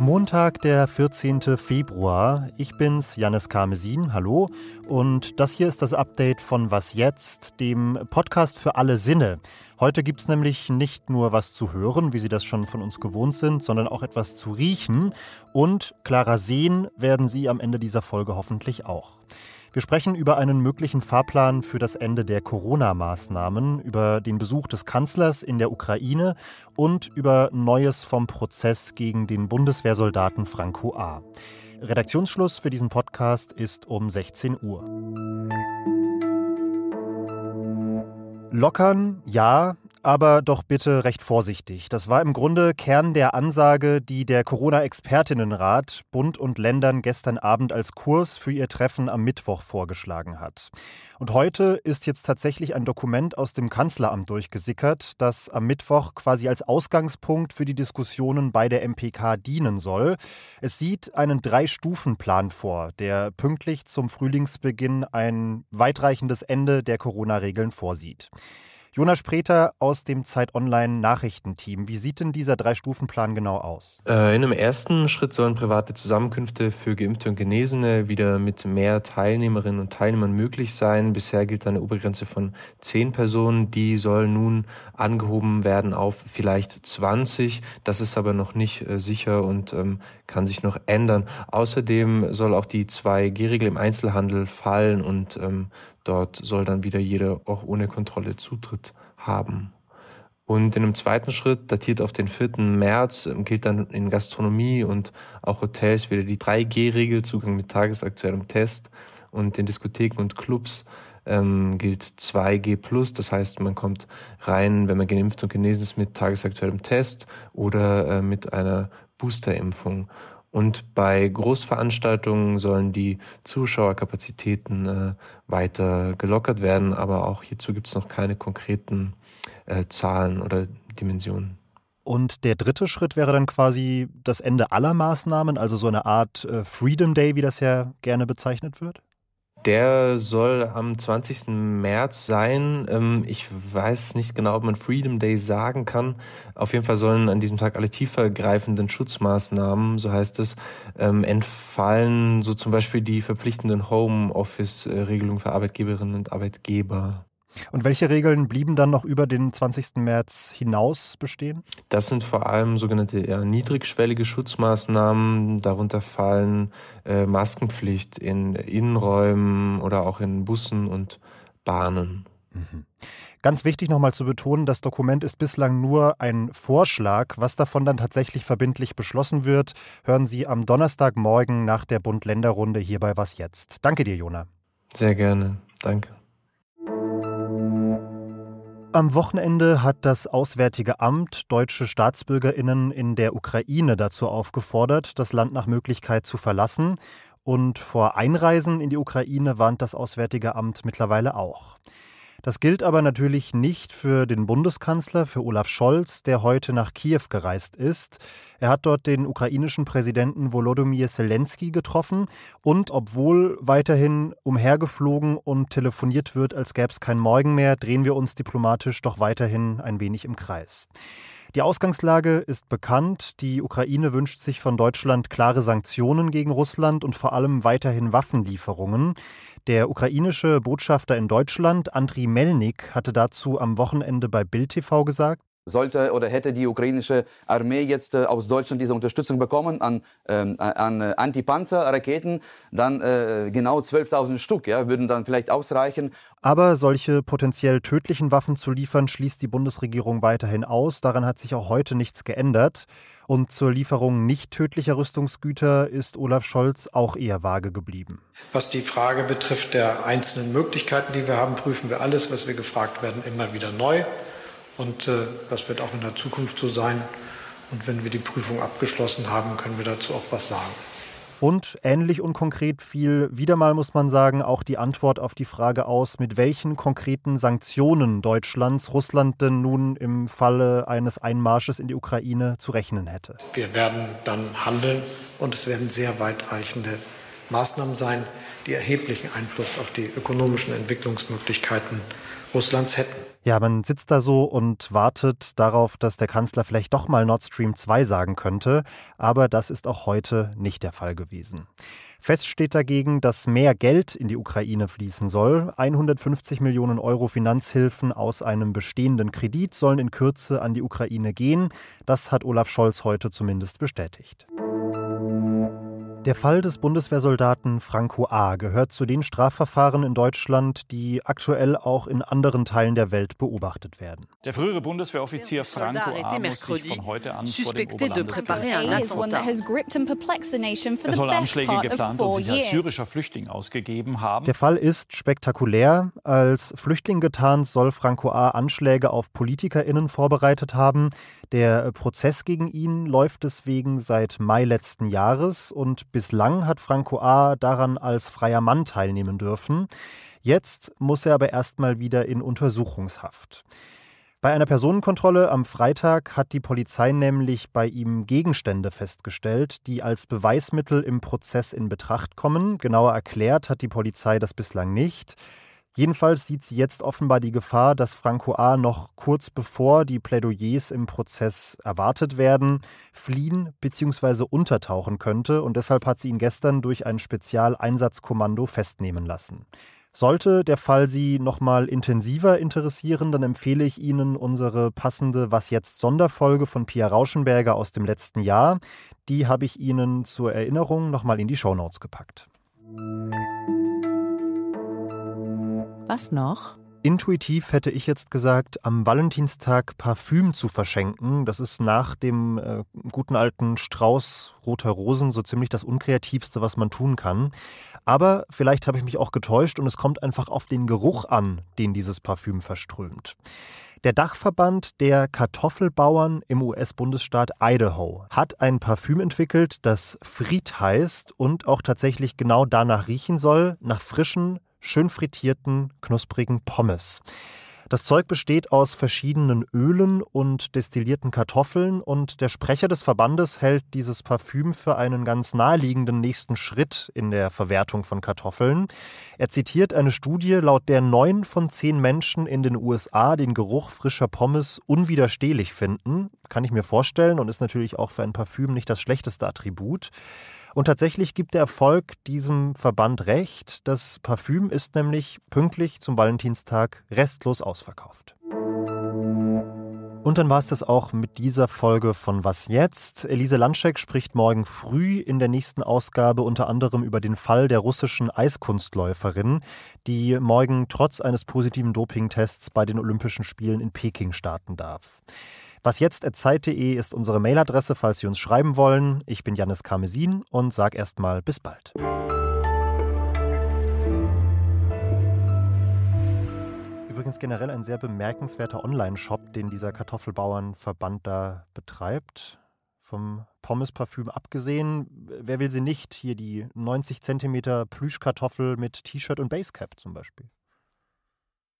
Montag, der 14. Februar. Ich bin's, Janis Karmesin. Hallo. Und das hier ist das Update von Was jetzt, dem Podcast für alle Sinne. Heute gibt's nämlich nicht nur was zu hören, wie Sie das schon von uns gewohnt sind, sondern auch etwas zu riechen. Und klarer sehen werden Sie am Ende dieser Folge hoffentlich auch. Wir sprechen über einen möglichen Fahrplan für das Ende der Corona-Maßnahmen, über den Besuch des Kanzlers in der Ukraine und über Neues vom Prozess gegen den Bundeswehrsoldaten Franco A. Redaktionsschluss für diesen Podcast ist um 16 Uhr. Lockern, ja, aber doch bitte recht vorsichtig. Das war im Grunde Kern der Ansage, die der Corona-Expertinnenrat Bund und Ländern gestern Abend als Kurs für ihr Treffen am Mittwoch vorgeschlagen hat. Und heute ist jetzt tatsächlich ein Dokument aus dem Kanzleramt durchgesickert, das am Mittwoch quasi als Ausgangspunkt für die Diskussionen bei der MPK dienen soll. Es sieht einen Drei-Stufen-Plan vor, der pünktlich zum Frühlingsbeginn ein weitreichendes Ende der Corona-Regeln vorsieht. Jonas Spreter aus dem Zeit Online Nachrichtenteam. Wie sieht denn dieser Drei-Stufen-Plan genau aus? Äh, in einem ersten Schritt sollen private Zusammenkünfte für Geimpfte und Genesene wieder mit mehr Teilnehmerinnen und Teilnehmern möglich sein. Bisher gilt eine Obergrenze von zehn Personen. Die soll nun angehoben werden auf vielleicht 20. Das ist aber noch nicht äh, sicher und ähm, kann sich noch ändern. Außerdem soll auch die 2G-Regel im Einzelhandel fallen und ähm, Dort soll dann wieder jeder auch ohne Kontrolle Zutritt haben. Und in einem zweiten Schritt, datiert auf den 4. März, gilt dann in Gastronomie und auch Hotels wieder die 3G-Regel, Zugang mit tagesaktuellem Test. Und in Diskotheken und Clubs ähm, gilt 2G+, das heißt, man kommt rein, wenn man geimpft und genesen ist mit tagesaktuellem Test oder äh, mit einer Boosterimpfung. Und bei Großveranstaltungen sollen die Zuschauerkapazitäten äh, weiter gelockert werden, aber auch hierzu gibt es noch keine konkreten äh, Zahlen oder Dimensionen. Und der dritte Schritt wäre dann quasi das Ende aller Maßnahmen, also so eine Art äh, Freedom Day, wie das ja gerne bezeichnet wird? Der soll am 20. März sein. Ähm, ich weiß nicht genau, ob man Freedom Day sagen kann. Auf jeden Fall sollen an diesem Tag alle tiefergreifenden Schutzmaßnahmen, so heißt es, ähm, entfallen. So zum Beispiel die verpflichtenden Homeoffice-Regelungen für Arbeitgeberinnen und Arbeitgeber. Und welche Regeln blieben dann noch über den 20. März hinaus bestehen? Das sind vor allem sogenannte eher niedrigschwellige Schutzmaßnahmen. Darunter fallen äh, Maskenpflicht in Innenräumen oder auch in Bussen und Bahnen. Mhm. Ganz wichtig nochmal zu betonen, das Dokument ist bislang nur ein Vorschlag. Was davon dann tatsächlich verbindlich beschlossen wird, hören Sie am Donnerstagmorgen nach der Bund-Länder-Runde hier bei Was Jetzt. Danke dir, Jona. Sehr gerne. Danke. Am Wochenende hat das Auswärtige Amt deutsche Staatsbürgerinnen in der Ukraine dazu aufgefordert, das Land nach Möglichkeit zu verlassen. Und vor Einreisen in die Ukraine warnt das Auswärtige Amt mittlerweile auch. Das gilt aber natürlich nicht für den Bundeskanzler, für Olaf Scholz, der heute nach Kiew gereist ist. Er hat dort den ukrainischen Präsidenten Volodymyr Zelensky getroffen und obwohl weiterhin umhergeflogen und telefoniert wird, als gäbe es kein Morgen mehr, drehen wir uns diplomatisch doch weiterhin ein wenig im Kreis. Die Ausgangslage ist bekannt. Die Ukraine wünscht sich von Deutschland klare Sanktionen gegen Russland und vor allem weiterhin Waffenlieferungen. Der ukrainische Botschafter in Deutschland, Andriy Melnik, hatte dazu am Wochenende bei Bild TV gesagt, sollte oder hätte die ukrainische Armee jetzt äh, aus Deutschland diese Unterstützung bekommen an, ähm, an äh, Antipanzerraketen, dann äh, genau 12.000 Stück ja, würden dann vielleicht ausreichen. Aber solche potenziell tödlichen Waffen zu liefern, schließt die Bundesregierung weiterhin aus. Daran hat sich auch heute nichts geändert. Und zur Lieferung nicht tödlicher Rüstungsgüter ist Olaf Scholz auch eher vage geblieben. Was die Frage betrifft der einzelnen Möglichkeiten, die wir haben, prüfen wir alles, was wir gefragt werden, immer wieder neu. Und äh, das wird auch in der Zukunft so sein. Und wenn wir die Prüfung abgeschlossen haben, können wir dazu auch was sagen. Und ähnlich unkonkret fiel wieder mal, muss man sagen, auch die Antwort auf die Frage aus, mit welchen konkreten Sanktionen Deutschlands Russland denn nun im Falle eines Einmarsches in die Ukraine zu rechnen hätte. Wir werden dann handeln und es werden sehr weitreichende Maßnahmen sein, die erheblichen Einfluss auf die ökonomischen Entwicklungsmöglichkeiten Russlands hätten. Ja, man sitzt da so und wartet darauf, dass der Kanzler vielleicht doch mal Nord Stream 2 sagen könnte, aber das ist auch heute nicht der Fall gewesen. Fest steht dagegen, dass mehr Geld in die Ukraine fließen soll. 150 Millionen Euro Finanzhilfen aus einem bestehenden Kredit sollen in Kürze an die Ukraine gehen. Das hat Olaf Scholz heute zumindest bestätigt. Der Fall des Bundeswehrsoldaten Franco A. gehört zu den Strafverfahren in Deutschland, die aktuell auch in anderen Teilen der Welt beobachtet werden. Der frühere Bundeswehroffizier Franco A. muss sich von heute an vor dem Er soll Anschläge geplant und sich als syrischer Flüchtling ausgegeben haben. Der Fall ist spektakulär. Als Flüchtling getarnt soll Franco A. Anschläge auf PolitikerInnen vorbereitet haben. Der Prozess gegen ihn läuft deswegen seit Mai letzten Jahres und Bislang hat Franco A. daran als freier Mann teilnehmen dürfen. Jetzt muss er aber erstmal wieder in Untersuchungshaft. Bei einer Personenkontrolle am Freitag hat die Polizei nämlich bei ihm Gegenstände festgestellt, die als Beweismittel im Prozess in Betracht kommen. Genauer erklärt hat die Polizei das bislang nicht. Jedenfalls sieht sie jetzt offenbar die Gefahr, dass Franco A. noch kurz bevor die Plädoyers im Prozess erwartet werden, fliehen bzw. untertauchen könnte und deshalb hat sie ihn gestern durch ein Spezialeinsatzkommando festnehmen lassen. Sollte der Fall Sie nochmal intensiver interessieren, dann empfehle ich Ihnen unsere passende Was jetzt Sonderfolge von Pia Rauschenberger aus dem letzten Jahr. Die habe ich Ihnen zur Erinnerung nochmal in die Shownotes gepackt. Was noch? Intuitiv hätte ich jetzt gesagt, am Valentinstag Parfüm zu verschenken. Das ist nach dem äh, guten alten Strauß roter Rosen so ziemlich das unkreativste, was man tun kann. Aber vielleicht habe ich mich auch getäuscht und es kommt einfach auf den Geruch an, den dieses Parfüm verströmt. Der Dachverband der Kartoffelbauern im US-Bundesstaat Idaho hat ein Parfüm entwickelt, das Fried heißt und auch tatsächlich genau danach riechen soll, nach frischen, schön frittierten, knusprigen Pommes. Das Zeug besteht aus verschiedenen Ölen und destillierten Kartoffeln und der Sprecher des Verbandes hält dieses Parfüm für einen ganz naheliegenden nächsten Schritt in der Verwertung von Kartoffeln. Er zitiert eine Studie, laut der neun von zehn Menschen in den USA den Geruch frischer Pommes unwiderstehlich finden. Kann ich mir vorstellen und ist natürlich auch für ein Parfüm nicht das schlechteste Attribut. Und tatsächlich gibt der Erfolg diesem Verband recht. Das Parfüm ist nämlich pünktlich zum Valentinstag restlos ausverkauft. Und dann war es das auch mit dieser Folge von Was jetzt? Elise Landschek spricht morgen früh in der nächsten Ausgabe unter anderem über den Fall der russischen Eiskunstläuferin, die morgen trotz eines positiven Dopingtests bei den Olympischen Spielen in Peking starten darf. Was jetzt Zeit.de ist unsere Mailadresse, falls Sie uns schreiben wollen. Ich bin Janis Karmesin und sage erstmal bis bald. Übrigens generell ein sehr bemerkenswerter Online-Shop, den dieser Kartoffelbauernverband da betreibt. Vom Pommes-Parfüm abgesehen, wer will sie nicht? Hier die 90 cm Plüschkartoffel mit T-Shirt und Basecap zum Beispiel.